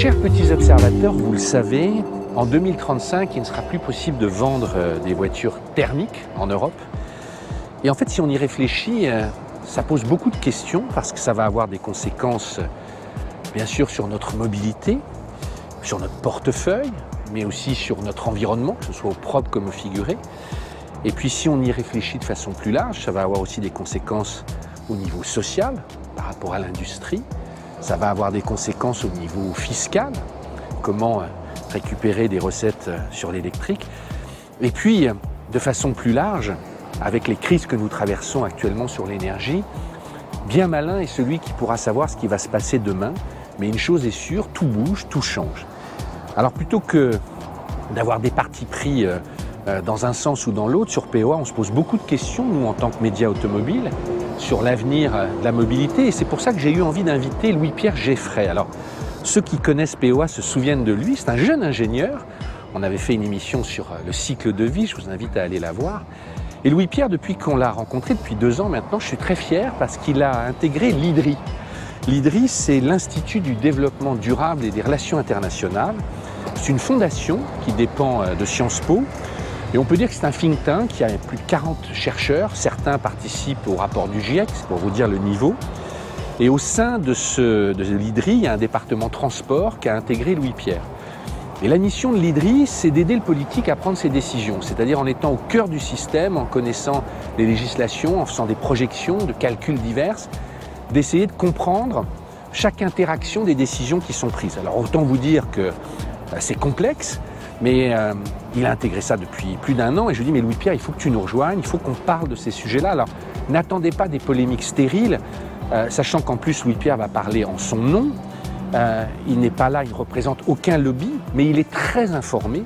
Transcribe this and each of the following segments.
Chers petits observateurs, vous le savez, en 2035, il ne sera plus possible de vendre euh, des voitures thermiques en Europe. Et en fait, si on y réfléchit, euh, ça pose beaucoup de questions parce que ça va avoir des conséquences, bien sûr, sur notre mobilité, sur notre portefeuille, mais aussi sur notre environnement, que ce soit au propre comme au figuré. Et puis si on y réfléchit de façon plus large, ça va avoir aussi des conséquences au niveau social par rapport à l'industrie. Ça va avoir des conséquences au niveau fiscal, comment euh, récupérer des recettes euh, sur l'électrique. Et puis, euh, de façon plus large, avec les crises que nous traversons actuellement sur l'énergie, bien malin est celui qui pourra savoir ce qui va se passer demain. Mais une chose est sûre, tout bouge, tout change. Alors plutôt que d'avoir des partis pris dans un sens ou dans l'autre, sur POA, on se pose beaucoup de questions, nous, en tant que médias automobiles, sur l'avenir de la mobilité. Et c'est pour ça que j'ai eu envie d'inviter Louis-Pierre Geffray. Alors, ceux qui connaissent POA se souviennent de lui. C'est un jeune ingénieur. On avait fait une émission sur euh, le cycle de vie. Je vous invite à aller la voir. Et Louis-Pierre, depuis qu'on l'a rencontré, depuis deux ans maintenant, je suis très fier parce qu'il a intégré l'IDRI. L'IDRI, c'est l'Institut du développement durable et des relations internationales. C'est une fondation qui dépend euh, de Sciences Po. Et on peut dire que c'est un think tank qui a plus de 40 chercheurs. Certains participent au rapport du GIEC, c'est pour vous dire le niveau. Et au sein de, ce, l'IDRI, il y a un département transport qui a intégré Louis-Pierre. Et la mission de l'IDRI, c'est d'aider le politique à prendre ses décisions, c'est-à-dire en étant au cœur du système, en connaissant les législations, en faisant des projections de calculs diverses, d'essayer de comprendre chaque interaction des décisions qui sont prises. Alors autant vous dire que euh, c'est complexe, mais euh, il a intégré ça depuis plus d'un an et je lui dis mais Louis-Pierre, il faut que tu nous rejoignes, il faut qu'on parle de ces sujets-là. Alors n'attendez pas des polémiques stériles, euh, sachant qu'en plus Louis-Pierre va parler en son nom. Euh, il n'est pas là, il ne représente aucun lobby, mais il est très informé.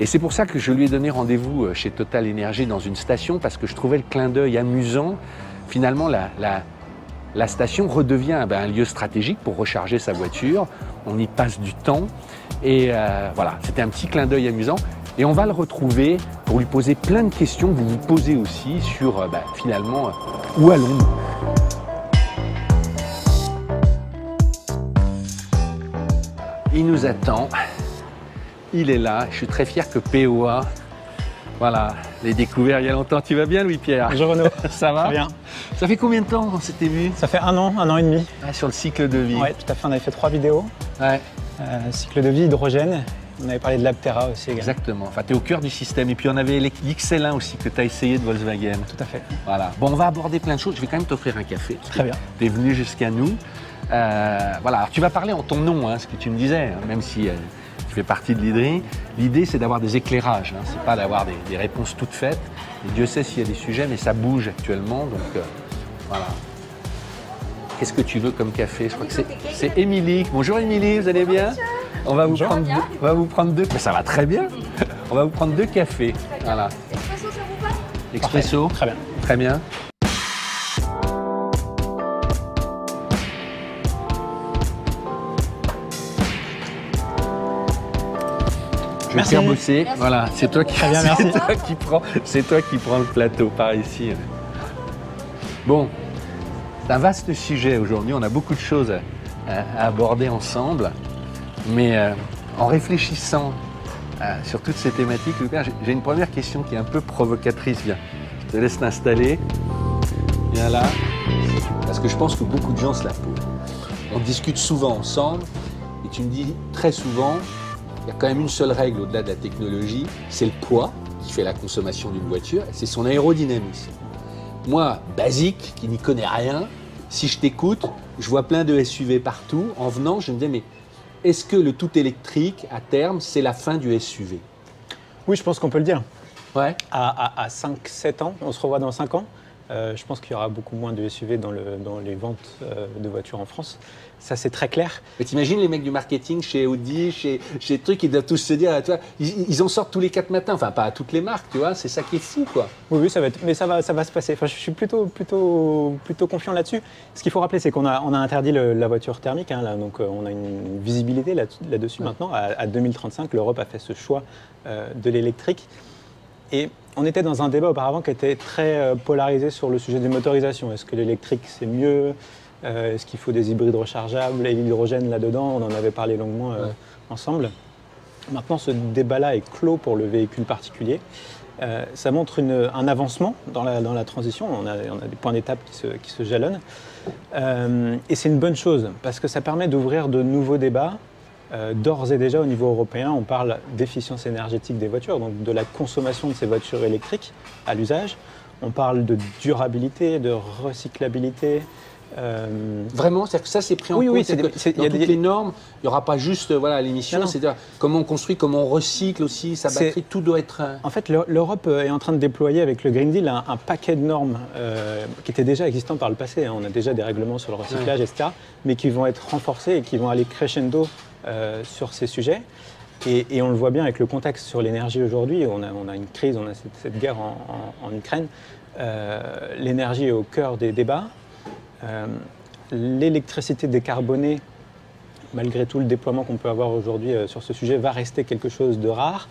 Et c'est pour ça que je lui ai donné rendez-vous chez Total Énergie dans une station parce que je trouvais le clin d'œil amusant. Finalement, la, station redevient ben, un lieu stratégique pour recharger sa voiture. On y passe du temps. Et euh, voilà, c'était un petit clin d'œil amusant. Et on va le retrouver pour lui poser plein de questions que vous vous posez aussi sur euh, ben, finalement euh, où allons-nous? Il nous attend. Il est là. Je suis très fier que POA voilà, les découvertes il y a longtemps. Tu vas bien, Louis-Pierre? Bonjour Renaud. Ça va? Bien. Ça fait combien de temps qu'on s'était vu? Ça fait un an, un an et demi. Ah, sur le cycle de vie Oui, tout à fait. On avait fait trois vidéos. Ouais. Euh, cycle de vie, hydrogène. On avait parlé de l'Aptera aussi. Exactement. Enfin, tu es au cœur du système. Et puis, on avait l'XL1 aussi que tu as essayé de Volkswagen. Tout à fait. Voilà. Bon, on va aborder plein de choses. Je vais quand même t'offrir un café. Très bien. Tu es venu jusqu'à nous. Euh, voilà. Alors, tu vas parler en ton nom, hein, ce que tu me disais, hein, même si. Euh, fait partie de l'IDRI. L'idée, c'est d'avoir des éclairages, hein. c'est pas d'avoir des, réponses toutes faites. Et Dieu sait s'il y a des sujets, mais ça bouge actuellement, donc voilà. Qu'est-ce que tu veux comme café? Je crois que c'est Émilie. Bonjour Émilie, vous allez bien? On va, vous prendre deux, on va vous prendre deux. Mais ça va très bien. on va vous prendre deux cafés. Voilà. Expresso, ça vous passe Expresso. Très bien. Très bien. Je vais faire bosser. Voilà, c'est toi qui, toi qui prends, c'est toi qui prends le plateau par ici. Bon, c'est un vaste sujet aujourd'hui. On a beaucoup de choses à, aborder ensemble, mais euh, en réfléchissant euh, sur toutes ces thématiques, j'ai une première question qui est un peu provocatrice. Viens, je te laisse t'installer. Viens là, parce que je pense que beaucoup de gens se la posent. On discute souvent ensemble, et tu me dis très souvent, il y a quand même une seule règle au-delà de la technologie, c'est le poids qui fait la consommation d'une voiture, c'est son aérodynamisme. Moi, basique, qui n'y connais rien, si je t'écoute, je vois plein de SUV partout. En venant, je me dis, mais est-ce que le tout électrique, à terme, c'est la fin du SUV Oui, je pense qu'on peut le dire. Ouais. À, 5-7 ans, on se revoit dans 5 ans. Euh, je pense qu'il y aura beaucoup moins de SUV dans, les ventes euh, de voitures en France. Ça, c'est très clair. Mais t'imagines les mecs du marketing chez Audi, chez, chez trucs, ils doivent tous se dire, tu vois, ils, en sortent tous les quatre matins. Enfin, pas à toutes les marques, tu vois, c'est ça qui est fou, quoi. Oui, oui, ça va être, mais ça va, ça va se passer. Enfin, je suis plutôt, plutôt, plutôt confiant là-dessus. Ce qu'il faut rappeler, c'est qu'on a, on a interdit la voiture thermique, hein, là, donc euh, on a une visibilité là-dessus maintenant. À, 2035, l'Europe a fait ce choix de l'électrique. Et on était dans un débat auparavant qui était très euh, polarisé sur le sujet des motorisations. Est-ce que l'électrique c'est mieux? Est-ce qu'il faut des hybrides rechargeables? Et l'hydrogène là-dedans On en avait parlé longuement ensemble. Maintenant, ce débat-là est clos pour le véhicule particulier. ça montre un avancement dans la, dans la transition. On a, on a, des points d'étape qui se, qui se, jalonnent. et c'est une bonne chose parce que ça permet d'ouvrir de nouveaux débats euh, d'ores et déjà au niveau européen, on parle d'efficience énergétique des voitures, donc de la consommation de ces voitures électriques à l'usage. On parle de durabilité, de recyclabilité. Euh, Vraiment, c'est-à-dire que ça c'est pris en compte. Oui, c'est dans y a toutes des... les normes. Il n'y aura pas juste voilà l'émission, c'est comment on construit, comment on recycle aussi sa batterie, tout doit être. Euh, en fait, l'Europe est en train de déployer avec le Green Deal un, paquet de normes qui étaient déjà existants par le passé. Hein. On a déjà des règlements sur le recyclage, etc., mais qui vont être renforcés et qui vont aller crescendo euh, sur ces sujets. Et, on le voit bien avec le contexte sur l'énergie aujourd'hui. On a, une crise, on a cette, guerre en, Ukraine. Euh, l'énergie est au cœur des débats. Euh, l'électricité décarbonée, malgré tout le déploiement qu'on peut avoir aujourd'hui sur ce sujet, va rester quelque chose de rare.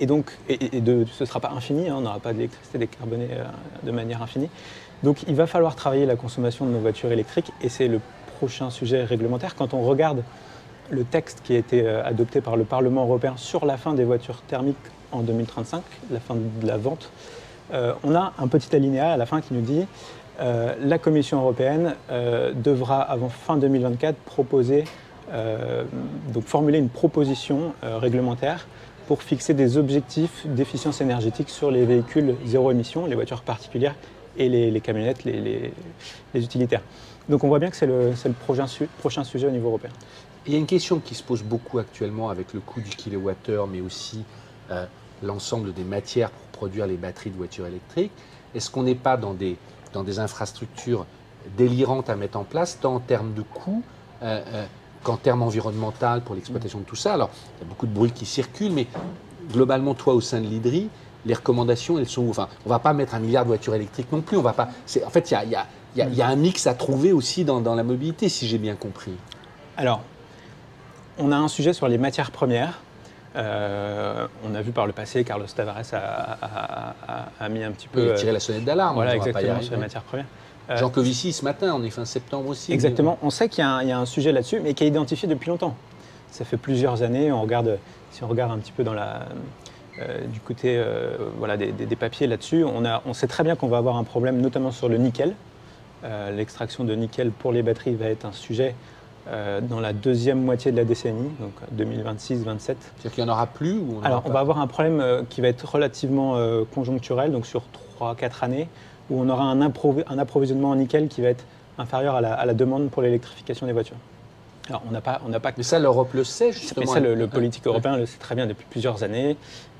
et donc, ce ne sera pas infini, hein, on n'aura pas d'électricité décarbonée de manière infinie. Donc il va falloir travailler la consommation de nos voitures électriques et c'est le prochain sujet réglementaire. Quand on regarde le texte qui a été euh, adopté par le Parlement européen sur la fin des voitures thermiques en 2035, la fin de la vente, euh, on a un petit alinéa à la fin qui nous dit euh, la Commission européenne devra avant fin 2024 proposer, donc formuler une proposition réglementaire pour fixer des objectifs d'efficience énergétique sur les véhicules zéro émission, les voitures particulières et les, camionnettes, les utilitaires. Donc on voit bien que c'est le, prochain, sujet au niveau européen. Il y a une question qui se pose beaucoup actuellement avec le coût du kilowattheure, mais aussi euh, l'ensemble des matières pour produire les batteries de voitures électriques. Est-ce qu'on n'est pas dans des, infrastructures délirantes à mettre en place, tant en termes de coûts euh, euh, qu'en termes environnementaux pour l'exploitation de tout ça? Alors, il y a beaucoup de bruit qui circule, mais globalement, toi, au sein de l'IDRI, les recommandations, elles sont où enfin, On ne va pas mettre un milliard de voitures électriques non plus. On va pas. En fait, il y a, il y, a un mix à trouver aussi dans, la mobilité, si j'ai bien compris. Alors, on a un sujet sur les matières premières. Euh, on a vu par le passé, Carlos Tavares a, mis un petit peu. Il a tiré la sonnette d'alarme. Voilà, exactement, sur les matières premières. Euh, Jean Covici, ce matin, on est fin septembre aussi. Exactement. On sait qu'il y, a un sujet là-dessus, mais qui est identifié depuis longtemps. Ça fait plusieurs années. On regarde, si on regarde un petit peu dans la, du côté voilà, des, des papiers là-dessus, on, on, sait très bien qu'on va avoir un problème, notamment sur le nickel. Euh, l'extraction de nickel pour les batteries va être un sujet euh, dans la deuxième moitié de la décennie, donc 2026-27. C'est-à-dire qu'il n'y en aura plus Alors, on va avoir un problème euh, qui va être relativement conjoncturel, donc sur 3-4 années, où on aura un, approvisionnement en nickel qui va être inférieur à la demande pour l'électrification des voitures. Alors, on n'a pas, on pas. Mais ça, l'Europe le sait justement. Mais ça, le, politique européen le sait très bien depuis plusieurs années,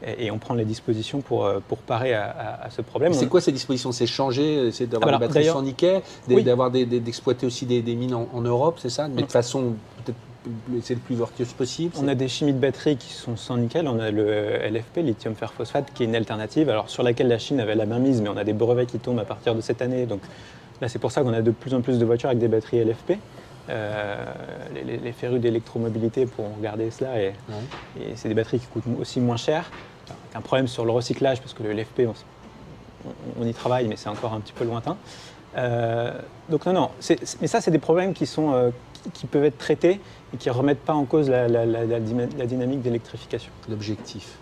et, on prend les dispositions pour, euh, pour parer à, ce problème. C'est quoi ces dispositions? C'est changer, c'est d'avoir des batteries sans nickel, d'avoir d'exploiter aussi des, mines en, Europe, c'est ça? Mais de façon peut-être c'est le plus vertueuse possible. On a des chimies de batteries qui sont sans nickel. On a le LFP, lithium fer phosphate, qui est une alternative. Alors sur laquelle la Chine avait la main mise, mais on a des brevets qui tombent à partir de cette année. Donc là, c'est pour ça qu'on a de plus en plus de voitures avec des batteries LFP. Euh, les, les, férus d'électromobilité pour regarder cela. Et, c'est des batteries qui coûtent aussi moins cher. un problème sur le recyclage, parce que le LFP, on, y travaille, mais c'est encore un petit peu lointain. Euh, donc non, non. mais ça, c'est des problèmes qui, sont, euh, qui, peuvent être traités et qui ne remettent pas en cause la, la dynamique d'électrification. L'objectif.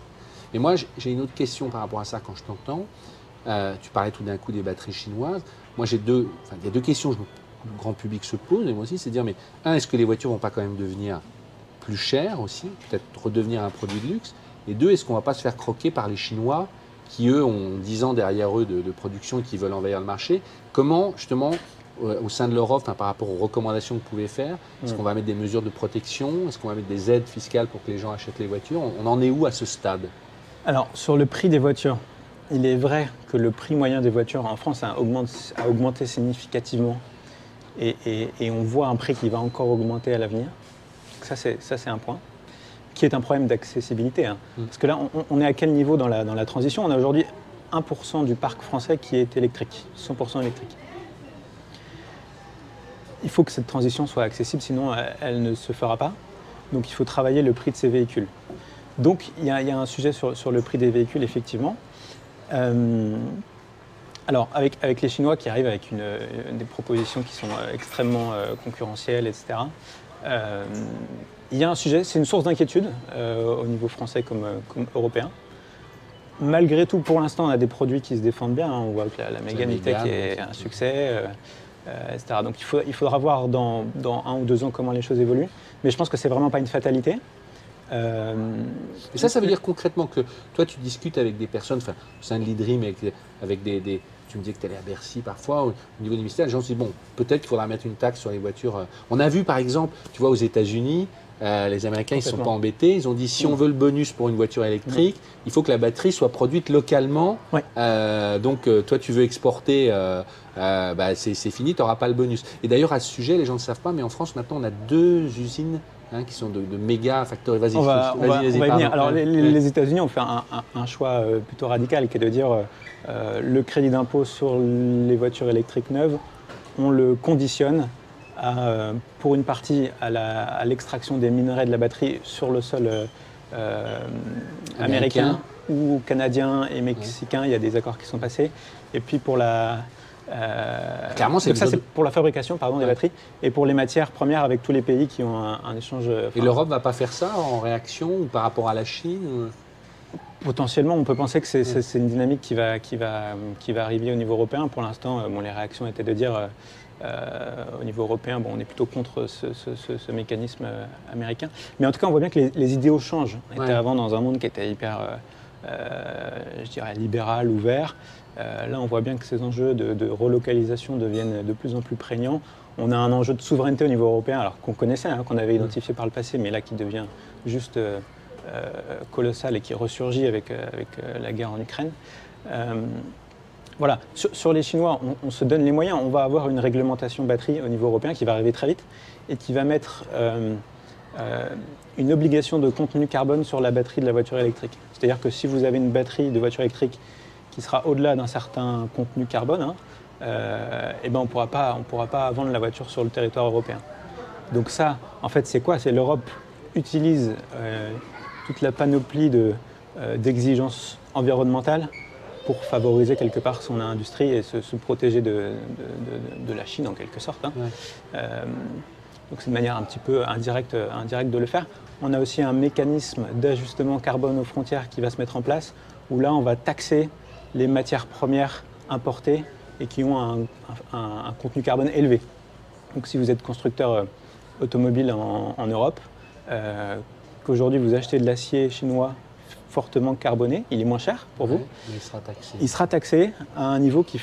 Et moi, j'ai une autre question par rapport à ça quand je t'entends. tu parlais tout d'un coup des batteries chinoises. Moi, j'ai deux, enfin, il y a deux questions. Le grand public se pose, et moi aussi, c'est dire, mais un, est-ce que les voitures vont pas quand même devenir plus chères aussi, peut-être redevenir un produit de luxe, et deux, est-ce qu'on va pas se faire croquer par les Chinois qui, eux, ont 10 ans derrière eux de, production et qui veulent envahir le marché? Comment, justement, au sein de l'Europe, par rapport aux recommandations que vous pouvez faire, est-ce qu'on va mettre des mesures de protection? Est-ce qu'on va mettre des aides fiscales pour que les gens achètent les voitures? On, en est où à ce stade? Alors, sur le prix des voitures, il est vrai que le prix moyen des voitures en France a augmenté significativement et, on voit un prix qui va encore augmenter à l'avenir. Ça, c'est un point qui est un problème d'accessibilité. Hein. Mm. Parce que là, on, est à quel niveau dans la, dans la transition? On a aujourd'hui 1% du parc français qui est électrique, 100% électrique. Il faut que cette transition soit accessible, sinon elle, ne se fera pas. Donc il faut travailler le prix de ces véhicules. Donc il y, a un sujet sur, sur, le prix des véhicules, effectivement. Euh, Alors, avec, avec les Chinois qui arrivent avec une, des propositions qui sont extrêmement concurrentielles, etc., il y a un sujet, c'est une source d'inquiétude au niveau français comme, comme européen malgré tout, pour l'instant, on a des produits qui se défendent bien. Hein. On voit que la, la Mégane est un succès. Euh, Donc il, faudra voir dans, un ou deux ans comment les choses évoluent. Mais je pense que c'est vraiment pas une fatalité. Euh, et ça, ça veut dire concrètement que toi, tu discutes avec des personnes, enfin, au sein de l'IDRIM, avec, des, Tu me disais que tu allais à Bercy parfois, au, niveau du ministère, les gens se disent, bon, peut-être qu'il faudra mettre une taxe sur les voitures. Euh. On a vu, par exemple, tu vois, aux États-Unis, euh, les Américains, ils ne sont pas embêtés. Ils ont dit si on veut le bonus pour une voiture électrique, il faut que la batterie soit produite localement. Euh, donc, toi, tu veux exporter, bah, c'est fini, tu n'auras pas le bonus. Et d'ailleurs, à ce sujet, les gens ne savent pas, mais en France, maintenant, on a deux usines hein, qui sont de, méga factories. Vas-y, on va, on va, y venir. Alors, les, États-Unis ont fait un, choix plutôt radical qui est de dire le crédit d'impôt sur les voitures électriques neuves, on le conditionne euh, pour une partie à l'extraction des minerais de la batterie sur le sol euh, euh, américain. ou canadien et mexicain. Il y a des accords qui sont passés. Et puis pour la, Clairement, c'est ça, c'est pour la fabrication pardon, des batteries et pour les matières premières avec tous les pays qui ont un, échange. Et l'Europe va pas faire ça en réaction ou par rapport à la Chine Potentiellement, on peut penser que c'est une dynamique qui va, qui, va, qui va arriver au niveau européen. Pour l'instant, bon, les réactions étaient de dire euh, au niveau européen, bon, on est plutôt contre ce, mécanisme euh, américain. Mais en tout cas, on voit bien que les, idéaux changent. On était avant dans un monde qui était hyper, euh, je dirais, libéral, ouvert. là, on voit bien que ces enjeux de, relocalisation deviennent de plus en plus prégnants. On a un enjeu de souveraineté au niveau européen, alors qu'on connaissait, hein, qu'on avait identifié par le passé, mais là qui devient juste colossal et qui ressurgit avec, avec la guerre en Ukraine. Voilà, sur, les Chinois, on, se donne les moyens. On va avoir une réglementation batterie au niveau européen qui va arriver très vite et qui va mettre euh, euh, une obligation de contenu carbone sur la batterie de la voiture électrique. C'est-à-dire que si vous avez une batterie de voiture électrique qui sera au-delà d'un certain contenu carbone, hein, euh, eh ben on ne pourra pas vendre la voiture sur le territoire européen. Donc ça, en fait, c'est quoi? C'est l'Europe utilise toute la panoplie d'exigences environnementales pour favoriser quelque part son industrie et se, protéger de, la Chine en quelque sorte. Hein. Euh, donc c'est une manière un petit peu indirecte, indirecte de le faire. On a aussi un mécanisme d'ajustement carbone aux frontières qui va se mettre en place, où là on va taxer les matières premières importées et qui ont un, contenu carbone élevé. Donc si vous êtes constructeur euh, automobile en, Europe, euh, qu'aujourd'hui vous achetez de l'acier chinois fortement carboné, il est moins cher pour vous. il sera taxé. Il sera taxé à un niveau qui,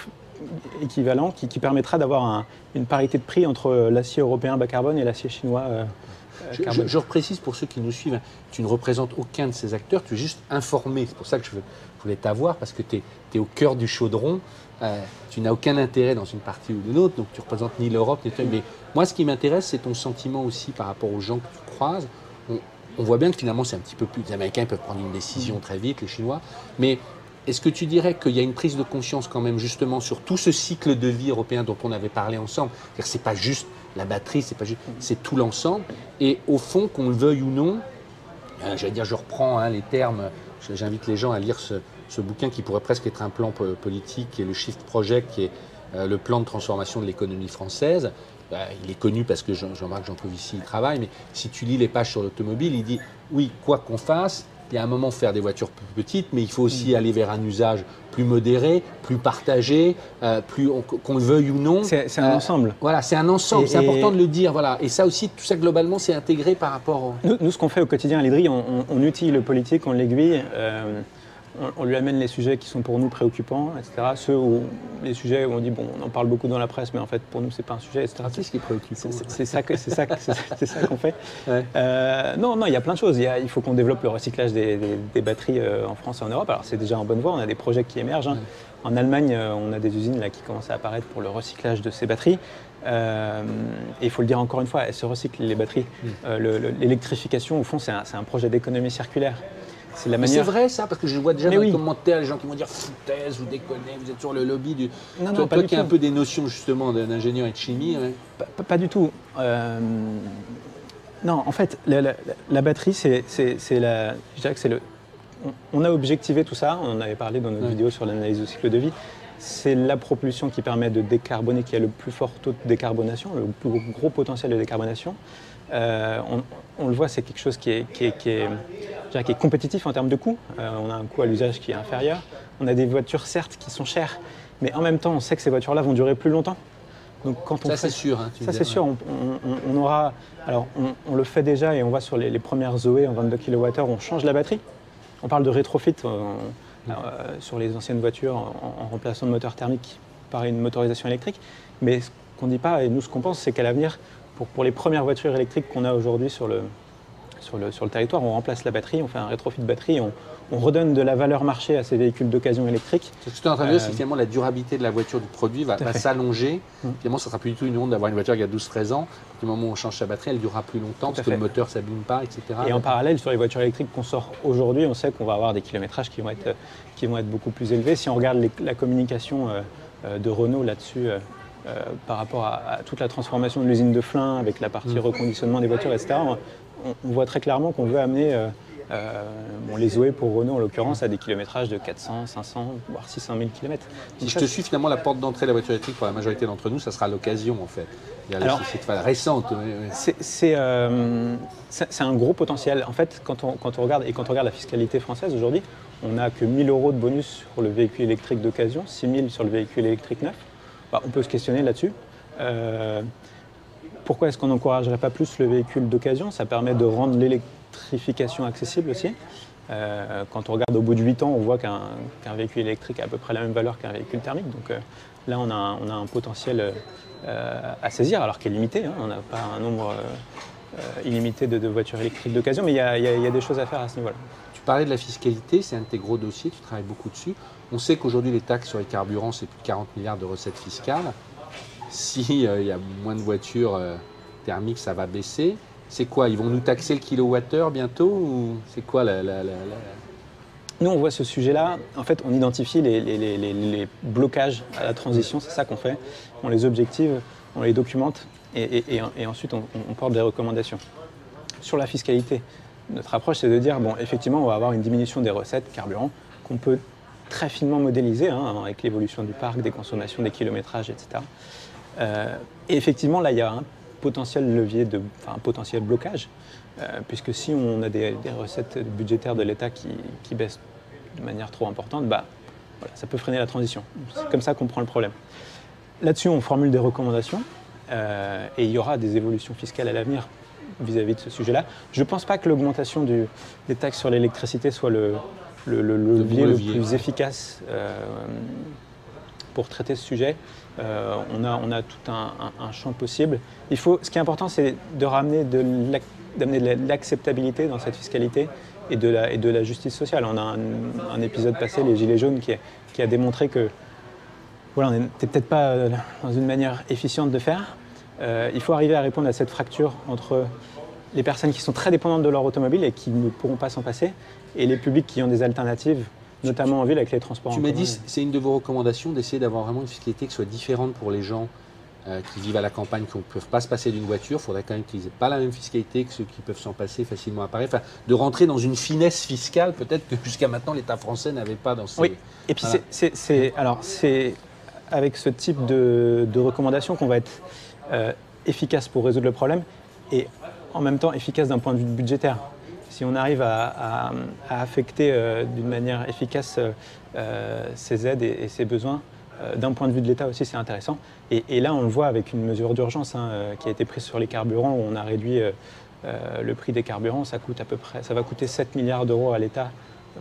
équivalent qui, permettra d'avoir une parité de prix entre l'acier européen bas carbone et l'acier chinois. Euh, euh, je, je, reprécise pour ceux qui nous suivent, tu ne représentes aucun de ces acteurs, tu es juste informé. C'est pour ça que je, voulais t'avoir, parce que tu es, au cœur du chaudron. Euh, tu n'as aucun intérêt dans une partie ou d'une autre, donc tu ne représentes ni l'Europe, ni... Mais moi, ce qui m'intéresse, c'est ton sentiment aussi par rapport aux gens que tu croises on voit bien que finalement c'est un petit peu plus. Les Américains peuvent prendre une décision très vite, les Chinois. Mais est-ce que tu dirais qu'il y a une prise de conscience quand même justement sur tout ce cycle de vie européen dont on avait parlé ensemble? C'est pas juste la batterie, c'est pas juste, c'est tout l'ensemble. Et au fond, qu'on le veuille ou non, euh, j'allais dire, je reprends hein, les termes. J'invite les gens à lire ce, bouquin qui pourrait presque être un plan politique, qui est le Shift Project, qui est euh, le plan de transformation de l'économie française. Bah, il est connu parce que Jean-Marc Jancovici y travaille, mais si tu lis les pages sur l'automobile, il dit oui, quoi qu'on fasse, il y a un moment faire des voitures plus petites, mais il faut aussi mm. aller vers un usage plus modéré, plus partagé, euh, plus qu'on le veuille ou non. C'est un euh, ensemble. Voilà, c'est un ensemble. C'est important de le dire. Voilà. Et ça aussi, tout ça globalement, c'est intégré par rapport. Au... Nous, ce qu'on fait au quotidien à l'IDRI, on, utilise le politique, on l'aiguille. Euh, on, lui amène les sujets qui sont pour nous préoccupants, etc. Ceux où les sujets où on dit bon, on en parle beaucoup dans la presse, mais en fait pour nous c'est pas un sujet, etc. Qu'est-ce qui est préoccupant C'est ça, c'est ça, c'est ça qu'on fait. Euh, non, non, il y a plein de choses. Il, faut qu'on développe le recyclage des, batteries euh, en France et en Europe. Alors c'est déjà en bonne voie. On a des projets qui émergent. Hein. En Allemagne, euh, on a des usines là qui commencent à apparaître pour le recyclage de ces batteries. et il faut le dire encore une fois, elles se recyclent les batteries. L'électrification, au fond, c'est un projet d'économie circulaire. C'est la manière. C'est vrai ça, parce que je vois déjà dans les commentaires les gens qui vont dire foutaise, vous déconnez, vous êtes sur le lobby du. Non, non, toi, pas qui as un peu des notions justement d'ingénieur et de chimie. Pas, du tout. Euh, non, en fait, la, batterie, c'est la. Je dirais que c'est le. On, a objectivé tout ça, on en avait parlé dans notre vidéo sur l'analyse du cycle de vie. c'est la propulsion qui permet de décarboner, qui a le plus fort taux de décarbonation, le plus gros potentiel de décarbonation. Euh, on, le voit, c'est quelque chose qui est, qui, est, qui, est, compétitif en termes de coût. Euh, on a un coût à l'usage qui est inférieur. On a des voitures, certes, qui sont chères, mais en même temps, on sait que ces voitures-là vont durer plus longtemps. Donc quand on ça, c'est sûr. Hein, ça, c'est sûr. On, aura. Alors, on, le fait déjà et on voit sur les, premières Zoé en 22 kWh, on change la batterie. On parle de rétrofit euh, sur les anciennes voitures en, remplaçant de moteurs thermiques par une motorisation électrique. Mais ce qu'on ne dit pas, et nous, ce qu'on pense, c'est qu'à l'avenir, pour, les premières voitures électriques qu'on a aujourd'hui sur le, sur, le, sur le territoire, on remplace la batterie, on fait un rétrofit de batterie, on, on redonne de la valeur marché à ces véhicules d'occasion électrique. Ce que tu es en train de dire, c'est que finalement la durabilité de la voiture, du produit va, s'allonger. Mm. Finalement, ce ne sera plus du tout une honte d'avoir une voiture qui a 12-13 ans. Du moment où on change sa batterie, elle durera plus longtemps parce que le moteur ne s'abîme pas, etc. Et en parallèle, sur les voitures électriques qu'on sort aujourd'hui, on sait qu'on va avoir des kilométrages qui vont être, qui vont être beaucoup plus élevés. Si on regarde la communication euh, euh, de Renault là-dessus, euh, euh, par rapport à, toute la transformation de l'usine de Flins avec la partie mm. reconditionnement des voitures, etc. On, voit très clairement qu'on veut amener euh, euh, les Zoé pour Renault en l'occurrence à des kilométrages de 400, 500, voire 600 000 km. Si je te suis finalement, la porte d'entrée de la voiture électrique pour la majorité d'entre nous, ça sera l'occasion en fait. Il y a la société récente. C'est un gros potentiel. En fait, quand on, quand on, regarde, et quand on regarde la fiscalité française aujourd'hui, on n'a que 1000 euros de bonus sur le véhicule électrique d'occasion, 6000 sur le véhicule électrique neuf. Bah, on peut se questionner là-dessus. Euh, pourquoi est-ce qu'on n'encouragerait pas plus le véhicule d'occasion? Ça permet de rendre l'électrification accessible aussi. Euh, quand on regarde au bout de 8 ans, on voit qu'un véhicule électrique a à peu près la même valeur qu'un véhicule thermique. Donc euh, là, on a, un potentiel à saisir, alors qu'il est limité. Hein. On n'a pas un nombre illimité de, voitures électriques d'occasion, mais il y, a des choses à faire à ce niveau-là. Tu parlais de la fiscalité, c'est un de tes gros dossiers, tu travailles beaucoup dessus. On sait qu'aujourd'hui, les taxes sur les carburants, c'est plus de 40 milliards de recettes fiscales. S'il euh, y a moins de voitures euh, thermiques, ça va baisser. C'est quoi Ils vont nous taxer le kilowattheure bientôt ou c'est quoi la, Nous, on voit ce sujet-là. En fait, on identifie les, blocages à la transition. C'est ça qu'on fait. On les objective, on les documente et, ensuite on, on, porte des recommandations. Sur la fiscalité, notre approche, c'est de dire bon, effectivement, on va avoir une diminution des recettes carburant qu'on peut très finement modélisé hein, avec l'évolution du parc, des consommations, des kilométrages, etc. Euh, et effectivement, là, il y a un potentiel levier, de, un potentiel blocage, euh, puisque si on a des, recettes budgétaires de l'État qui, baissent de manière trop importante, bah, ça peut freiner la transition. C'est comme ça qu'on prend le problème. Là-dessus, on formule des recommandations euh, et il y aura des évolutions fiscales à l'avenir vis-à-vis de ce sujet-là. Je ne pense pas que l'augmentation des taxes sur l'électricité soit le, le, levier, le plus efficace euh, pour traiter ce sujet. Euh, on, a, on a tout un, champ possible. Il faut, ce qui est important, c'est de ramener de d'amener de l'acceptabilité dans cette fiscalité et de la, et de la justice sociale. On a un, épisode passé, les Gilets jaunes, qui a, qui a démontré que voilà, on n'était peut-être pas dans une manière efficiente de faire. Euh, il faut arriver à répondre à cette fracture entre les personnes qui sont très dépendantes de leur automobile et qui ne pourront pas s'en passer, et les publics qui ont des alternatives, notamment en ville avec les transports. Tu m'as dit, c'est une de vos recommandations d'essayer d'avoir vraiment une fiscalité qui soit différente pour les gens euh, qui vivent à la campagne, qui ne peuvent pas se passer d'une voiture. Il faudrait quand même qu'ils n'aient pas la même fiscalité que ceux qui peuvent s'en passer facilement à Paris. Enfin, de rentrer dans une finesse fiscale, peut-être que jusqu'à maintenant l'État français n'avait pas dans ces. Oui, et puis c'est, alors c'est avec ce type de, de recommandations qu'on va être euh, efficace pour résoudre le problème et en même temps efficace d'un point de vue budgétaire si on arrive à, affecter euh, d'une manière efficace euh, ces aides et, ces besoins, euh, d'un point de vue de l'État aussi, c'est intéressant. Et, là, on le voit avec une mesure d'urgence hein, qui a été prise sur les carburants, où on a réduit le prix des carburants. Ça, coûte à peu près, ça va coûter 7 milliards d'euros à l'État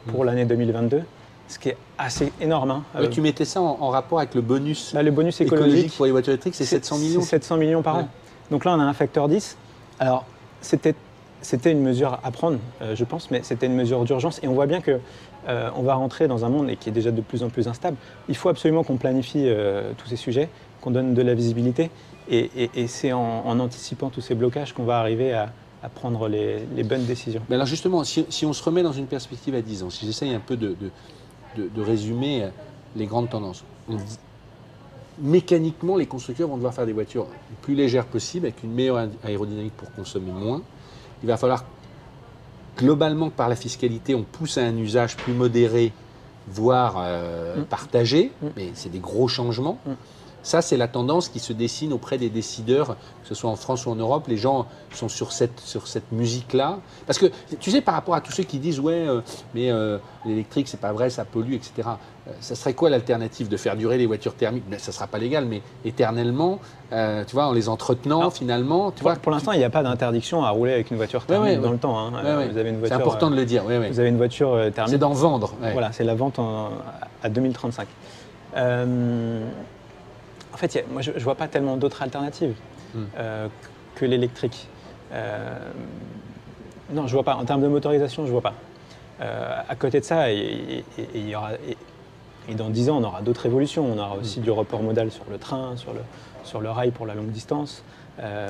pour mmh. l'année 2022 ce qui est assez énorme. Hein. tu mettais ça en, rapport avec le bonus, bah, le bonus écologique, pour les voitures électriques, c'est 700 millions 700 millions par an. Donc là, on a un facteur 10. Alors, c'était c'était une mesure à prendre, euh, je pense, mais c'était une mesure d'urgence. Et on voit bien que euh, on va rentrer dans un monde qui est déjà de plus en plus instable. Il faut absolument qu'on planifie euh, tous ces sujets, qu'on donne de la visibilité. Et, c'est en, anticipant tous ces blocages qu'on va arriver à, prendre les, bonnes décisions. Mais alors justement, si, on se remet dans une perspective à 10 ans, si j'essaye un peu de, de, résumer les grandes tendances, mécaniquement, les constructeurs vont devoir faire des voitures plus légères possible, avec une meilleure aérodynamique pour consommer moins il va falloir globalement que par la fiscalité, on pousse à un usage plus modéré voire euh, Mm. partagé, Mm. mais c'est des gros changements. Mm. Ça, c'est la tendance qui se dessine auprès des décideurs, que ce soit en France ou en Europe. Les gens sont sur cette, sur cette musique-là. Parce que, tu sais, par rapport à tous ceux qui disent, ouais, euh, mais euh, l'électrique, c'est pas vrai, ça pollue, etc. euh, ça serait quoi l'alternative De faire durer les voitures thermiques? Mais Ça ne sera pas légal, mais éternellement, euh, tu vois, en les entretenant, finalement. Tu Pour, vois, pour l'instant, il n'y a pas d'interdiction à rouler avec une voiture thermique ouais, ouais. dans le temps. hein. Ouais, ouais. Vous avez une c'est important de le dire. Vous avez une voiture thermique. C'est d'en vendre. Voilà, c'est la vente en- à 2035. Euh, en fait, il y a- moi, je ne vois pas tellement d'autres alternatives Hmm. euh, que l'électrique. Euh, non, je vois pas. En termes de motorisation, je vois pas. Euh, à côté de ça, et, et- et- et il y aura, et, et dans 10 ans, on aura d'autres évolutions. On aura aussi Hmm. du report modal sur le train, sur le, sur le rail pour la longue distance.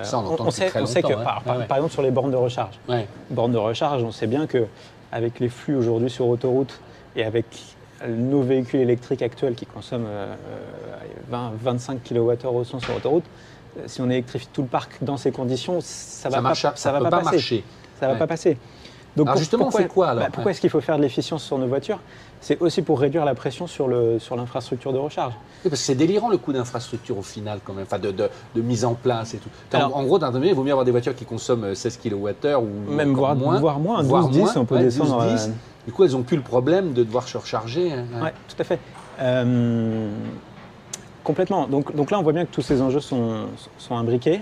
Ça, on entend depuis sait, on sait que, hein. par, par- Ouais, ouais. par exemple, sur les bornes de recharge, Ouais. bornes de recharge, on sait bien que avec les flux aujourd'hui sur autoroute et avec nos véhicules électriques actuels qui consomment euh, 20, 25 kWh au 100 sur autoroute, euh, si on électrifie tout le parc dans ces conditions, ça va Ça, pas, ça, ça va peut pas, pas, passer. marcher. Ça va Ouais. pas passer. Donc Alors pour- justement, on pourquoi, fait quoi, alors bah, Pourquoi Ouais. est-ce qu'il faut faire de l'efficience sur nos voitures? C'est aussi pour réduire la pression sur le- sur l'infrastructure de recharge. Oui, parce que c'est délirant le coût d'infrastructure au final, quand même, enfin de, de- de mise en place et tout. En- Alors- en gros, d'un donné, il vaut mieux avoir des voitures qui consomment euh, 16 kWh ou Même voire moins. voire moins, voire 12, 10, moins, on peut ouais, descendre. 12, 10. euh, Du coup, elles n'ont plus le problème de devoir se recharger. hein. Ouais, tout à fait. Euh, complètement. Donc, donc là, on voit bien que tous ces enjeux sont, sont imbriqués.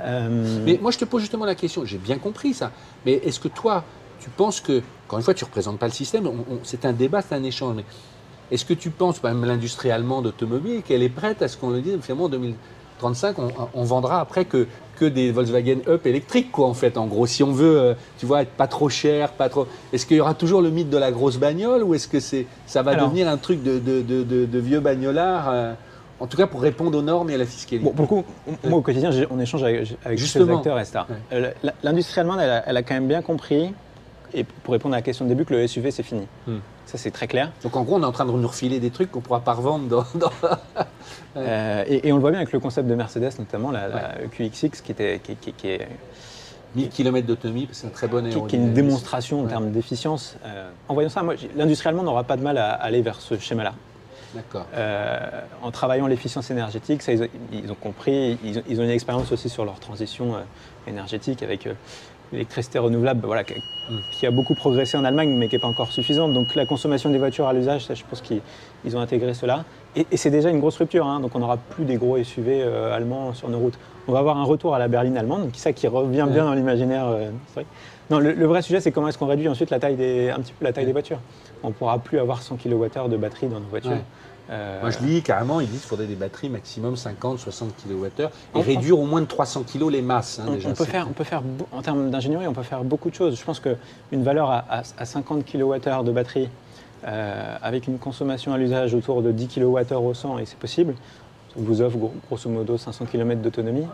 Euh, Mais moi, je te pose justement la question, j'ai bien compris ça, mais est-ce que toi, tu penses que, encore une fois, tu ne représentes pas le système, c'est un débat, c'est un échange, mais est-ce que tu penses, par exemple, l'industrie allemande automobile, qu'elle est prête à ce qu'on le dise, finalement, en 2035, on, on vendra après que, que des Volkswagen Up électriques, quoi, en fait, en gros, si on veut, euh, tu vois, être pas trop cher, pas trop... Est-ce qu'il y aura toujours le mythe de la grosse bagnole, ou est-ce que c'est, ça va Alors- devenir un truc de, de, de, vieux bagnolard euh, en tout cas, pour répondre aux normes et à la fiscalité? Bon, pour le coup, moi au quotidien, on échange avec, avec tous ces Justement. acteurs, etc. Ouais. Euh, L'industrie allemande, elle a, elle a quand même bien compris, et pour répondre à la question de début, que le SUV, c'est fini. Hmm. Ça, c'est très clair. Donc en gros, on est en train de nous refiler des trucs qu'on ne pourra pas revendre dans. Euh, et, et on le voit bien avec le concept de Mercedes, notamment la, la QXX, qui, était, qui, qui- qui est, 1000 km d'autonomie, c'est un très bon qui- qui est une démonstration en termes d'efficience. Euh, en voyant ça, l'industrie allemande n'aura pas de mal à aller vers ce schéma-là. D'accord. Euh, en travaillant l'efficience énergétique, ça, ils, ont, ils ont compris, ils ont, ils ont une expérience aussi sur leur transition euh, énergétique avec l'électricité renouvelable, voilà, qui, Mm. qui a beaucoup progressé en Allemagne, mais qui n'est pas encore suffisante. Donc la consommation des voitures à l'usage, je pense qu'ils ils ont intégré cela. Et, et c'est déjà une grosse rupture, hein, donc on n'aura plus des gros SUV euh, allemands sur nos routes. On va avoir un retour à la berline allemande, ça qui revient bien dans l'imaginaire euh, historique. Non, le, le vrai sujet, c'est comment est-ce qu'on réduit ensuite la taille des, un petit peu la taille des voitures. On ne pourra plus avoir 100 kWh de batterie dans nos voitures. Ouais. Euh, Moi, je lis carrément, ils disent qu'il faudrait des batteries maximum 50-60 kWh et On- réduire au moins de 300 kg les masses. hein, On, déjà, on peut faire, on peut faire, en termes d'ingénierie, on peut faire beaucoup de choses. Je pense qu'une valeur à, à- à 50 kWh de batterie, euh, avec une consommation à l'usage autour de 10 kWh au 100, et c'est possible, ça vous offre gros- grosso modo 500 km d'autonomie.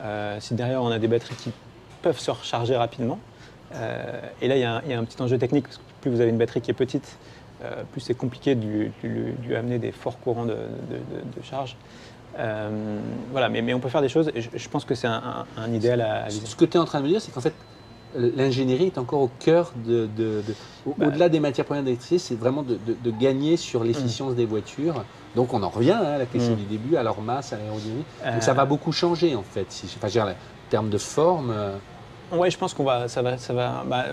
Euh, si derrière on a des batteries qui peuvent se recharger rapidement, et là il y, a un- il y a un petit enjeu technique, parce que plus vous avez une batterie qui est petite, euh, plus c'est compliqué de lui, amener des forts courants de, de- de- de charge. Euh, voilà, mais, mais on peut faire des choses, et je, je pense que c'est un, un- un idéal à, à viser. Ce que tu es en train de me dire, c'est qu'en fait, l'ingénierie est encore au cœur de. de- de- au- Bah. Au-delà des matières premières d'électricité, c'est vraiment de, gagner sur l'efficience des voitures. Donc on en revient hein, à la question Mm. du début, à leur masse, à l'aérodynamique. Euh, Donc ça va beaucoup changer en fait. Si, enfin, je veux dire, en termes de forme. Ouais, je pense qu'on va, ça va, ça va. bah,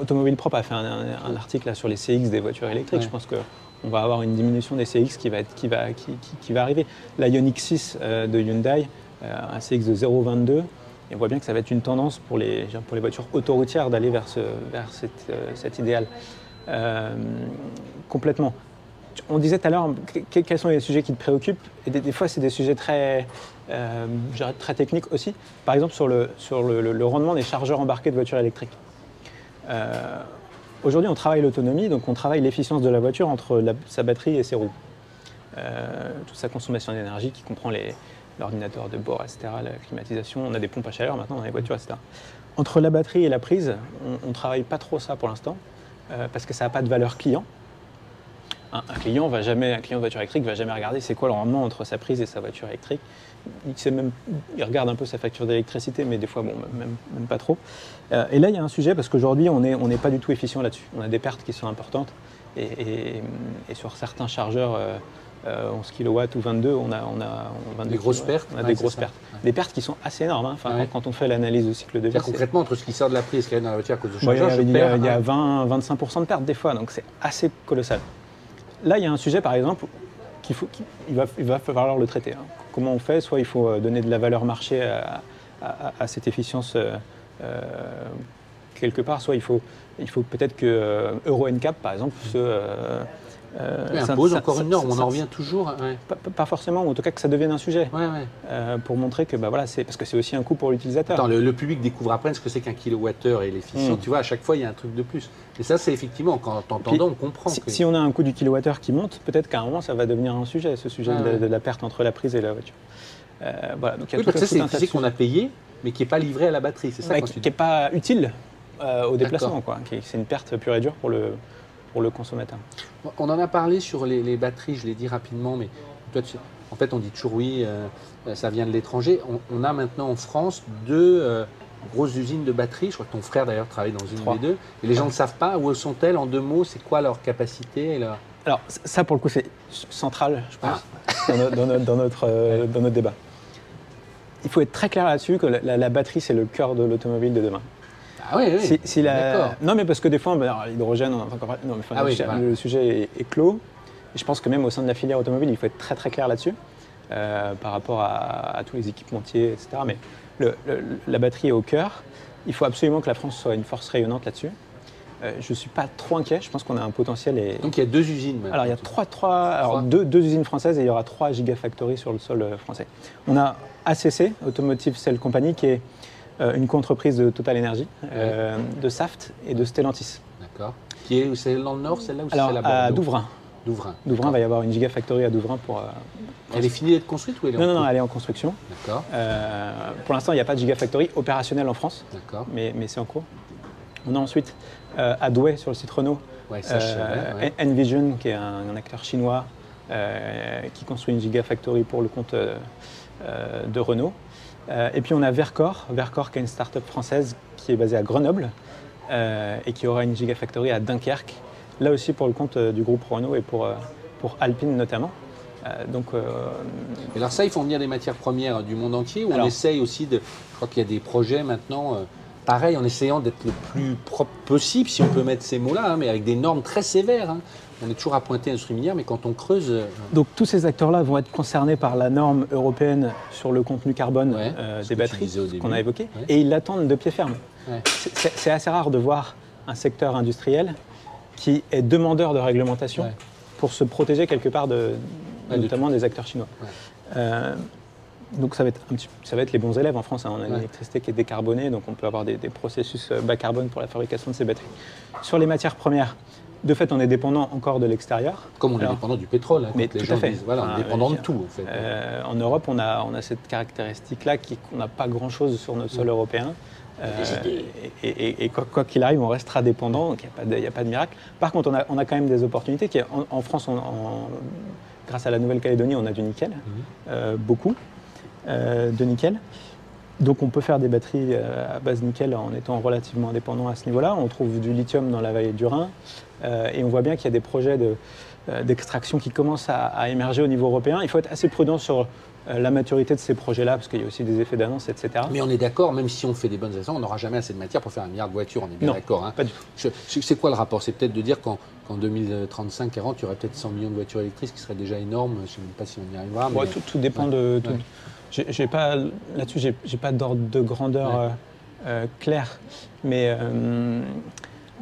Automobile Propre a fait un, un- un article là, sur les CX des voitures électriques. Ouais. Je pense que on va avoir une diminution des CX qui va, être, qui va, qui, qui- qui va arriver. La Ioniq 6 euh, de Hyundai, euh, un CX de 0,22. Et on voit bien que ça va être une tendance pour les, pour les voitures autoroutières d'aller vers, ce, vers cette, euh, cet idéal. Complètement. On disait tout à l'heure que- quels sont les sujets qui te préoccupent. Et des, fois, c'est des sujets très, euh, très techniques aussi. Par exemple, sur le, sur le, rendement des chargeurs embarqués de voitures électriques. Euh, Aujourd'hui, on travaille l'autonomie, donc on travaille l'efficience de la voiture entre sa batterie et ses roues. Euh, toute sa consommation d'énergie qui comprend l'ordinateur de bord, etc., la climatisation. On a des pompes à chaleur maintenant dans les voitures, etc. Entre la batterie et la prise, on ne travaille pas trop ça pour l'instant, parce que ça n'a pas de valeur client. Un, un client va jamais, un client de voiture électrique va jamais regarder c'est quoi le rendement entre sa prise et sa voiture électrique. Il, sait même, il regarde un peu sa facture d'électricité, mais des fois, bon, même, même pas trop. Euh, et là, il y a un sujet parce qu'aujourd'hui, on n'est on n'est pas du tout efficient là-dessus. On a des pertes qui sont importantes. Et, et- et sur certains chargeurs euh, euh, 11 kW ou 22, on a, on a on- 22 Des grosses pertes On a Ouais, des grosses ça. pertes. Ouais. Des pertes qui sont assez énormes. hein. Enfin, Ouais. quand, on fait l'analyse de cycle de vie, concrètement, entre ce qui sort de la prise et ce qu'il y a dans la voiture à cause de il y a, il y a- perds, il y a hein. 20, 25% de pertes des fois, donc c'est assez colossal. Là, il y a un sujet, par exemple, qu'il faut, qu'il- il va, falloir le traiter. hein. Comment on fait Soit il faut euh, donner de la valeur marché à, cette efficience euh, euh, quelque part, soit il faut, il faut peut-être que euh, Euro NCAP, par exemple, se, euh, Oui, impose ça- encore ça- une norme, ça- on en revient toujours. hein, Ouais, Pas, pas forcément, ou en tout cas que ça devienne un sujet, ouais. ouais. euh, pour montrer que, bah, voilà, c'est parce que c'est aussi un coût pour l'utilisateur. Le, le public découvre après ce que c'est qu'un kilowattheure et l'efficient. Mm. Tu vois, à chaque fois, il y a un truc de plus. Et ça, c'est effectivement, quand t'entendant, on comprend. Si, que- si on a un coût du kilowattheure qui monte, peut-être qu'à un moment, ça va devenir un sujet, ce sujet Ah de, la- ouais. de la perte entre la prise et la voiture. Euh, voilà, donc il y a Oui, tout, parce que c'est un qu'on a payé, mais qui n'est pas livrée à la batterie. C'est ça qui n'est pas utile euh, au déplacement. quoi. C'est une perte pure et dure pour le, pour le consommateur. On en a parlé sur les, les batteries, je l'ai dit rapidement, mais toi, tu- en fait, on dit toujours oui, euh, ça vient de l'étranger. On, on a maintenant en France deux euh, grosses usines de batteries. Je crois que ton frère, d'ailleurs, travaille dans une des deux. Et les gens ne savent pas. Où sont-elles En deux mots, c'est quoi leur capacité et leur- Alors, ça, pour le coup, c'est central, je pense, Ah. dans, no- dans notre, dans notre, euh, dans notre débat. Il faut être très clair là-dessus que la, la- la batterie, c'est le cœur de l'automobile de demain. Ah oui, oui. Si- la-. Non, mais parce que des fois, ben, alors, l'hydrogène, on en a encore parlé. Non, mais enfin, Ah le, oui, sujet- le sujet est, est clos. Et je pense que même au sein de la filière automobile, il faut être très très clair là-dessus euh, par rapport à, à tous les équipementiers, etc. Mais le- le- la batterie est au cœur. Il faut absolument que la France soit une force rayonnante là-dessus. Euh, je ne suis pas trop inquiet. Je pense qu'on a un potentiel. Et... Donc il y a deux usines maintenant. Alors il y a trois, trois, alors, Trois. deux, deux usines françaises et il y aura trois gigafactories sur le sol euh, français. On a ACC, Automotive Cell Company, qui est une contre-prise de Total Energy, euh, de Saft et de Stellantis. D'accord. Qui est, c'est dans le nord, celle-là ou c'est celle à Douvrin. Douvrin. Douvrin va y avoir une gigafactory à Douvrin pour. euh, Elle est finie d'être construite ou elle est Non, en non, non, elle est en construction. D'accord, Euh, pour l'instant, il n'y a pas de gigafactory opérationnelle en France, d'accord. mais, mais c'est en cours. On a ensuite euh, à Douai, sur le site Renault, Ouais, ça, euh. Envision, qui est un, un acteur chinois euh, qui construit une gigafactory pour le compte euh, euh, de Renault. Euh, et puis on a Vercor, Vercor qui est une start-up française qui est basée à Grenoble euh, et qui aura une gigafactory à Dunkerque, là aussi pour le compte euh, du groupe Renault et pour, pour Alpine notamment. Donc euh, Et alors ça, ils font venir des matières premières du monde entier ou on essaye aussi de... Je crois qu'il y a des projets maintenant, pareil, en essayant d'être le plus propre possible, si on peut mettre ces mots-là, hein, mais avec des normes très sévères. hein. On est toujours à pointer l'industrie minière, mais quand on creuse... euh, Donc tous ces acteurs-là vont être concernés par la norme européenne sur le contenu carbone Ouais, euh, des batteries, qu'on a évoqué, Ouais. et ils l'attendent de pied ferme. Ouais. C'est- assez rare de voir un secteur industriel qui est demandeur de réglementation pour se protéger quelque part de, notamment des acteurs chinois. Euh, donc ça va, être un petit- ça va être les bons élèves en France. hein. On a une Ouais. électricité qui est décarbonée, donc on peut avoir des, des processus euh, bas carbone pour la fabrication de ces batteries. Sur les matières premières, de fait, on est dépendant encore de l'extérieur. Comme on est dépendant du pétrole, hein, mais les tout à fait. disent, voilà, on est dépendant de tout, en fait. Euh, en Europe, on a, on a cette caractéristique-là qu'on n'a pas grand-chose sur notre sol européen. Euh, et et- et quoi qu'il arrive, on restera dépendant, donc il n'y a, pas de- il y a pas de miracle. Par contre, on a, on a quand même des opportunités. Qui, en, en France, on- grâce à la Nouvelle-Calédonie, on a du nickel, euh, beaucoup de nickel. Donc on peut faire des batteries euh, à base nickel en étant relativement indépendant à ce niveau-là. On trouve du lithium dans la vallée du Rhin euh, et on voit bien qu'il y a des projets de, euh, d'extraction qui commencent à, à émerger au niveau européen. Il faut être assez prudent sur euh, la maturité de ces projets-là parce qu'il y a aussi des effets d'annonce, etc. Mais on est d'accord, même si on fait des bonnes raisons, on n'aura jamais assez de matière pour faire un milliard de voitures, on est bien d'accord. hein. Pas du tout. Je- je- C'est quoi le rapport? C'est peut-être de dire qu'en qu'en 2035-40, il y aurait peut-être 100 millions de voitures électriques, ce qui serait déjà énorme. Je ne sais même pas si on y arrivera. Mais- tout, tout dépend de. tout- Ouais. J'ai- pas là-dessus, j'ai, pas d'ordre de grandeur Ouais. euh, euh, clair, mais, euh,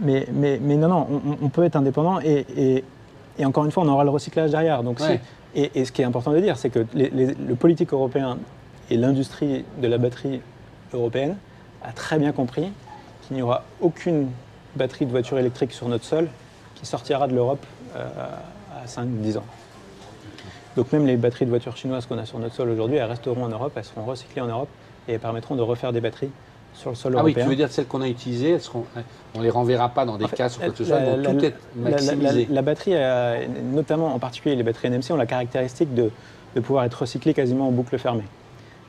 mais, mais, mais non, non, on, on peut être indépendant et, et, et encore une fois, on aura le recyclage derrière. Donc, Ouais. et, et ce qui est important de dire, c'est que les- les- le politique européen et l'industrie de la batterie européenne a très bien compris qu'il n'y aura aucune batterie de voiture électrique sur notre sol qui sortira de l'Europe euh, à 5-10 ans. Donc même les batteries de voitures chinoises qu'on a sur notre sol aujourd'hui, elles resteront en Europe, elles seront recyclées en Europe et elles permettront de refaire des batteries sur le sol Ah oui, européen. tu veux dire celles qu'on a utilisées, elles seront, on ne les renverra pas dans des En fait, sur quoi que ce soit, elles vont tout être la- la- maximisé. La, la batterie, euh, notamment en particulier les batteries NMC, ont la caractéristique de, de pouvoir être recyclées quasiment en boucle fermée.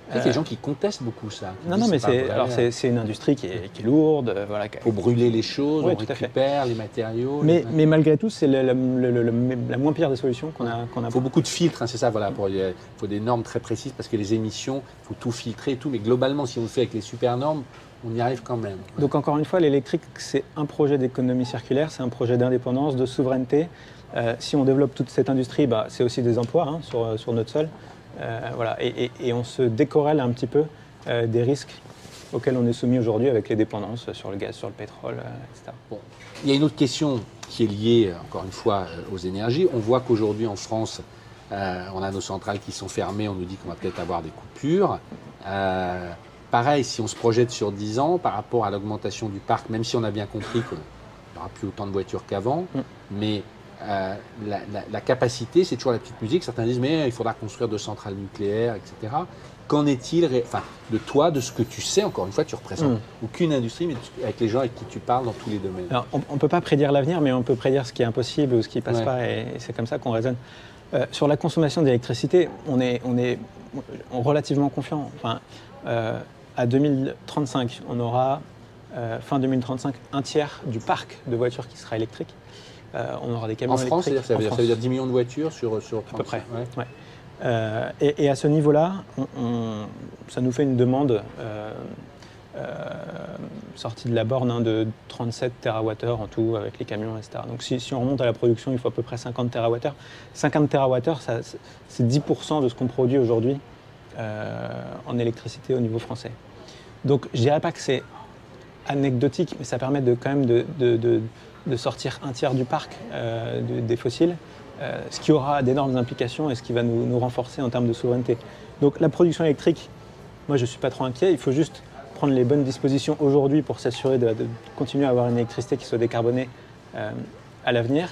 Il y a des gens qui contestent beaucoup ça. Non, non, mais c'est, alors c'est, une industrie qui est, lourde. Euh, voilà, Il faut brûler les choses, on récupère les matériaux. Mais, mais malgré tout, c'est la, moins pire des solutions qu'on a. Qu'on a il faut beaucoup de filtres, hein, c'est ça. Voilà, il faut des normes très précises parce que les émissions, il faut tout filtrer et tout. Mais globalement, si on le fait avec les super normes, on y arrive quand même. Donc encore une fois, l'électrique, c'est un projet d'économie circulaire, c'est un projet d'indépendance, de souveraineté. Euh, si on développe toute cette industrie, bah, c'est aussi des emplois hein, sur, sur, notre sol. Euh, voilà. Et, on se décorrèle un petit peu euh, des risques auxquels on est soumis aujourd'hui avec les dépendances sur le gaz, sur le pétrole, etc. Bon. Il y a une autre question qui est liée, encore une fois, aux énergies. On voit qu'aujourd'hui en France, on a nos centrales qui sont fermées, on nous dit qu'on va peut-être avoir des coupures. pareil, si on se projette sur 10 ans par rapport à l'augmentation du parc, même si on a bien compris qu'il n'y aura plus autant de voitures qu'avant, mm. mais euh, la, capacité, c'est toujours la petite musique. Certains disent, mais il faudra construire deux centrales nucléaires, etc. Qu'en est-il enfin, de toi, de ce que tu sais Encore une fois, tu représentes hmm. aucune industrie, mais avec les gens avec qui tu parles dans tous les domaines? on ne peut pas prédire l'avenir, mais on peut prédire ce qui est impossible ou ce qui ne passe pas, et, c'est comme ça qu'on raisonne. Euh, sur la consommation d'électricité, on est, on est relativement confiant. Enfin, euh, à 2035, on aura, fin 2035, un tiers du parc de voitures qui sera électrique. Euh, on aura des camions en France, ça, veut dire, 10 millions de voitures sur, sur À peu près. Euh, et, à ce niveau-là, ça nous fait une demande euh, sortie de la borne hein, de 37 TWh en tout avec les camions, etc. Donc si, on remonte à la production, il faut à peu près 50 TWh. 50 TWh, c'est 10% de ce qu'on produit aujourd'hui en électricité au niveau français. Donc je ne dirais pas que c'est anecdotique, mais ça permet de, quand même de de sortir un tiers du parc euh, des fossiles, euh, ce qui aura d'énormes implications et ce qui va nous, renforcer en termes de souveraineté. Donc la production électrique, moi je ne suis pas trop inquiet, il faut juste prendre les bonnes dispositions aujourd'hui pour s'assurer de, continuer à avoir une électricité qui soit décarbonée euh, à l'avenir.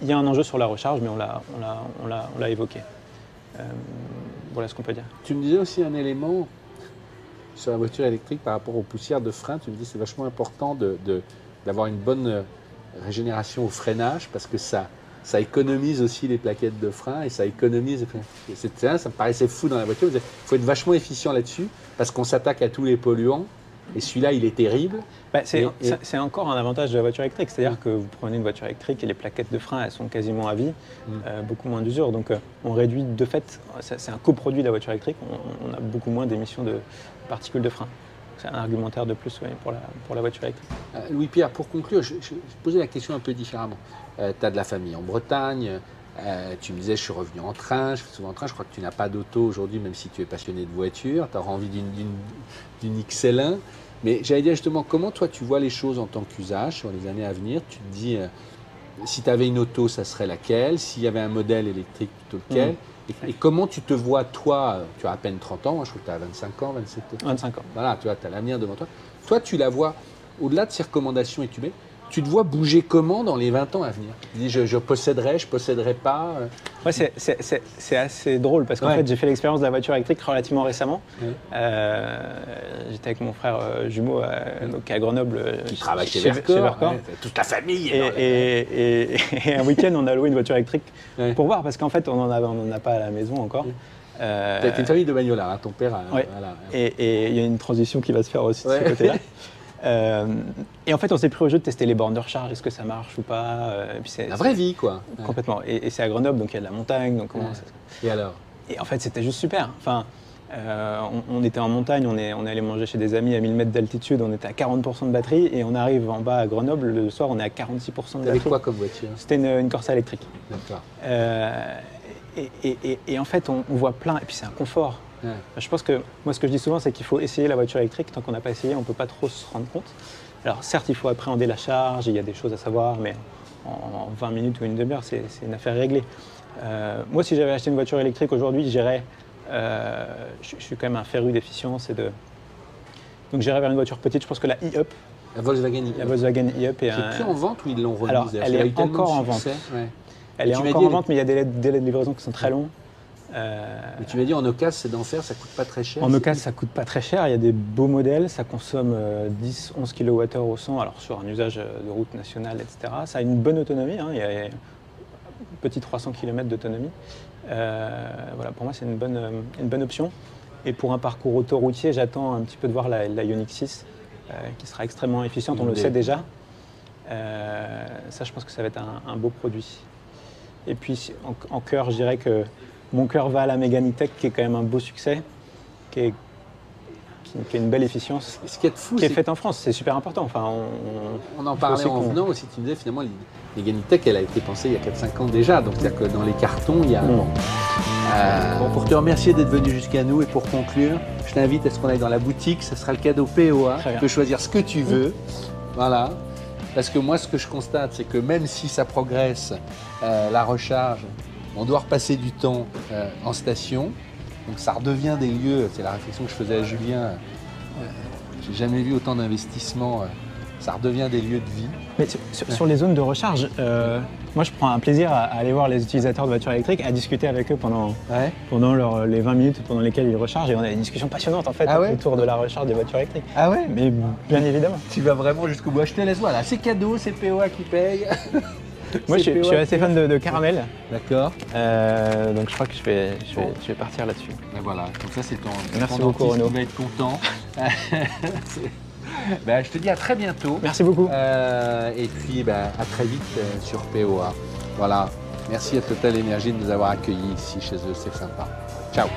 Il y a un enjeu sur la recharge, mais on l'a évoqué. voilà ce qu'on peut dire. Tu me disais aussi un élément sur la voiture électrique par rapport aux poussières de frein. Tu me dis c'est vachement important de d'avoir une bonne euh, régénération au freinage parce que ça, ça économise aussi les plaquettes de frein et ça économise. Ça, ça me paraissait fou dans la voiture. Il faut être vachement efficient là-dessus parce qu'on s'attaque à tous les polluants. Et celui-là, il est terrible. Bah, c'est encore un avantage de la voiture électrique. C'est-à-dire que vous prenez une voiture électrique et les plaquettes de frein, elles sont quasiment à vie, mm. euh, beaucoup moins d'usure. Donc euh, on réduit de fait, c'est un coproduit de la voiture électrique, on, on a beaucoup moins d'émissions de particules de frein c'est un argumentaire de plus pour, la, pour la voiture électrique. Euh, Louis-Pierre, pour conclure, je, je, posais la question un peu différemment. Euh, tu as de la famille en Bretagne, euh, tu me disais, je suis revenu en train, je fais souvent en train, je crois que tu n'as pas d'auto aujourd'hui, même si tu es passionné de voiture, tu auras envie d'une XL1. Mais j'allais dire justement, comment toi tu vois les choses en tant qu'usage sur les années à venir? Tu te dis, si tu avais une auto, ça serait laquelle? S'il y avait un modèle électrique, plutôt lequel? Mmh. Et, comment tu te vois, toi, tu as à peine 30 ans, je crois que tu as 25 ans, 27 ans. 25 ans. Voilà, tu vois, tu as l'avenir devant toi. Toi, tu la vois, au-delà de ces recommandations étumées, tu te vois bouger comment dans les 20 ans à venir? Tu dis, je, je posséderai, je posséderai pas euh. Ouais, c'est assez drôle parce qu'en fait, j'ai fait l'expérience de la voiture électrique relativement récemment. Euh, j'étais avec mon frère euh, jumeau donc à Grenoble. Qui travaille chez, Vercors. toute la famille. Et, un week-end, on a loué une voiture électrique pour voir parce qu'en fait, on n'en a, a, pas à la maison encore. Euh, tu une famille de bagnolards, hein, ton père. Et il y a une transition qui va se faire aussi de ce côté-là. Euh, et en fait, on s'est pris au jeu de tester les bornes de recharge, est-ce que ça marche ou pas. Euh, la vraie vie, quoi. Complètement. Et, c'est à Grenoble, donc il y a de la montagne. Donc comment Et alors? Et en fait, c'était juste super. Enfin, euh, on, était en montagne, on est, on est allé manger chez des amis à 1000 mètres d'altitude, on était à 40% de batterie et on arrive en bas à Grenoble, le soir on est à 46% de batterie. Avec quoi comme voiture? C'était une, Corsa électrique. D'accord. et, en fait, on, on voit plein, et puis c'est un confort. Je pense que moi, ce que je dis souvent, c'est qu'il faut essayer la voiture électrique. Tant qu'on n'a pas essayé, on ne peut pas trop se rendre compte. Alors, certes, il faut appréhender la charge, il y a des choses à savoir, mais en 20 minutes ou une demi-heure, c'est une affaire réglée. Euh, moi, si j'avais acheté une voiture électrique aujourd'hui, j'irais. Euh, je, suis quand même un féru d'efficience et de. Donc, j'irais vers une voiture petite. Je pense que la e-up. La Volkswagen e-up. La Volkswagen e-up est. plus en vente ou ils l'ont remise Alors, elle est encore en vente. Elle est encore en vente, mais il y a des délais de livraison qui sont très longs. Euh, tu m'as dit en occasion c'est d'enfer, ça coûte pas très cher En occasion ça coûte pas très cher. Il y a des beaux modèles, ça consomme 10-11 kWh au 100, alors sur un usage de route nationale, etc. Ça a une bonne autonomie, hein. il y a un petit 300 km d'autonomie. Euh, voilà, pour moi, c'est une bonne, euh, une bonne option. Et pour un parcours autoroutier, j'attends un petit peu de voir la, la Ioniq 6, euh, qui sera extrêmement efficiente, on le sait déjà. Euh, ça, je pense que ça va être un, un beau produit. Et puis, en, en cœur, je dirais que mon cœur va à la Mégane E-Tech, qui est quand même un beau succès, qui, est, qui, qui a une belle efficience, Ce qui est fou, qui est c'est faite en France. C'est super important. Enfin, on- On en parlait aussi en venant aussi, tu me disais finalement, les Ganitech, elle a été pensée il y a 4-5 ans déjà, donc c'est-à-dire que dans les cartons, il y a... Mm. Bon. Euh, bon, pour te remercier d'être venu jusqu'à nous et pour conclure, je t'invite à ce qu'on aille dans la boutique, ce sera le cadeau POA, tu peux choisir ce que tu veux, voilà. Parce que moi, ce que je constate, c'est que même si ça progresse, euh, la recharge, on doit repasser du temps euh, en station, donc ça redevient des lieux, c'est la réflexion que je faisais à Julien, euh, j'ai jamais vu autant d'investissement, euh, ça redevient des lieux de vie. Mais sur, sur- sur les zones de recharge, euh, moi, je prends un plaisir à, à aller voir les utilisateurs de voitures électriques, à discuter avec eux pendant, Ouais. pendant leur- les 20 minutes pendant lesquelles ils rechargent. Et on a des discussions passionnantes, en fait, Ah ouais autour de la recharge des voitures électriques. Ah ouais Mais bien évidemment. Tu vas vraiment jusqu'au bout. Je te laisse, voilà, c'est cadeau, c'est POA qui paye. Moi, je, suis- je suis POA assez fan de, de caramel, D'accord. euh, donc je crois que je vais, je vais, je vais partir là-dessus. Voilà, donc ça c'est ton, Merci ton beaucoup, Renaud. qui va être content. Ben, je te dis à très bientôt. Merci beaucoup. Euh, et puis ben, à très vite euh, sur POA. Voilà. Merci à Total Energy de nous avoir accueillis ici chez eux, c'est sympa. Ciao.